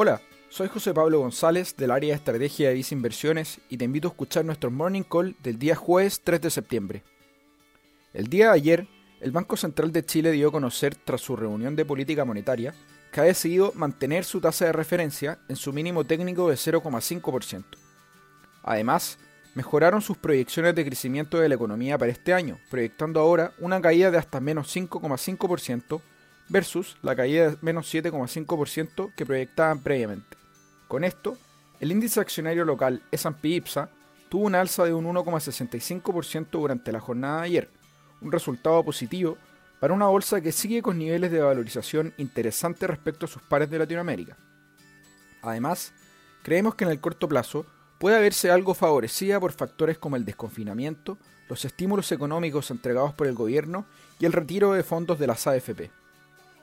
Hola, soy José Pablo González del área de estrategia de Visa Inversiones y te invito a escuchar nuestro morning call del día jueves 3 de septiembre. El día de ayer, el Banco Central de Chile dio a conocer tras su reunión de política monetaria que ha decidido mantener su tasa de referencia en su mínimo técnico de 0,5%. Además, mejoraron sus proyecciones de crecimiento de la economía para este año, proyectando ahora una caída de hasta menos 5,5% versus la caída de menos 7,5% que proyectaban previamente. Con esto, el índice accionario local S&P IPSA tuvo un alza de un 1,65% durante la jornada de ayer, un resultado positivo para una bolsa que sigue con niveles de valorización interesantes respecto a sus pares de Latinoamérica. Además, creemos que en el corto plazo puede haberse algo favorecida por factores como el desconfinamiento, los estímulos económicos entregados por el gobierno y el retiro de fondos de las AFP.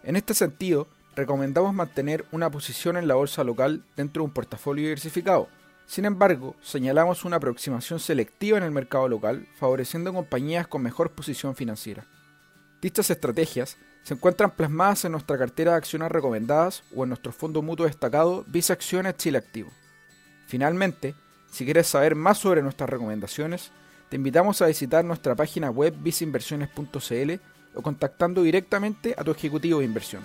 En este sentido, recomendamos mantener una posición en la bolsa local dentro de un portafolio diversificado. Sin embargo, señalamos una aproximación selectiva en el mercado local, favoreciendo compañías con mejor posición financiera. Dichas estrategias se encuentran plasmadas en nuestra cartera de acciones recomendadas o en nuestro fondo mutuo destacado Visa Acciones Chile Activo. Finalmente, si quieres saber más sobre nuestras recomendaciones, te invitamos a visitar nuestra página web visinversiones.cl o contactando directamente a tu ejecutivo de inversión.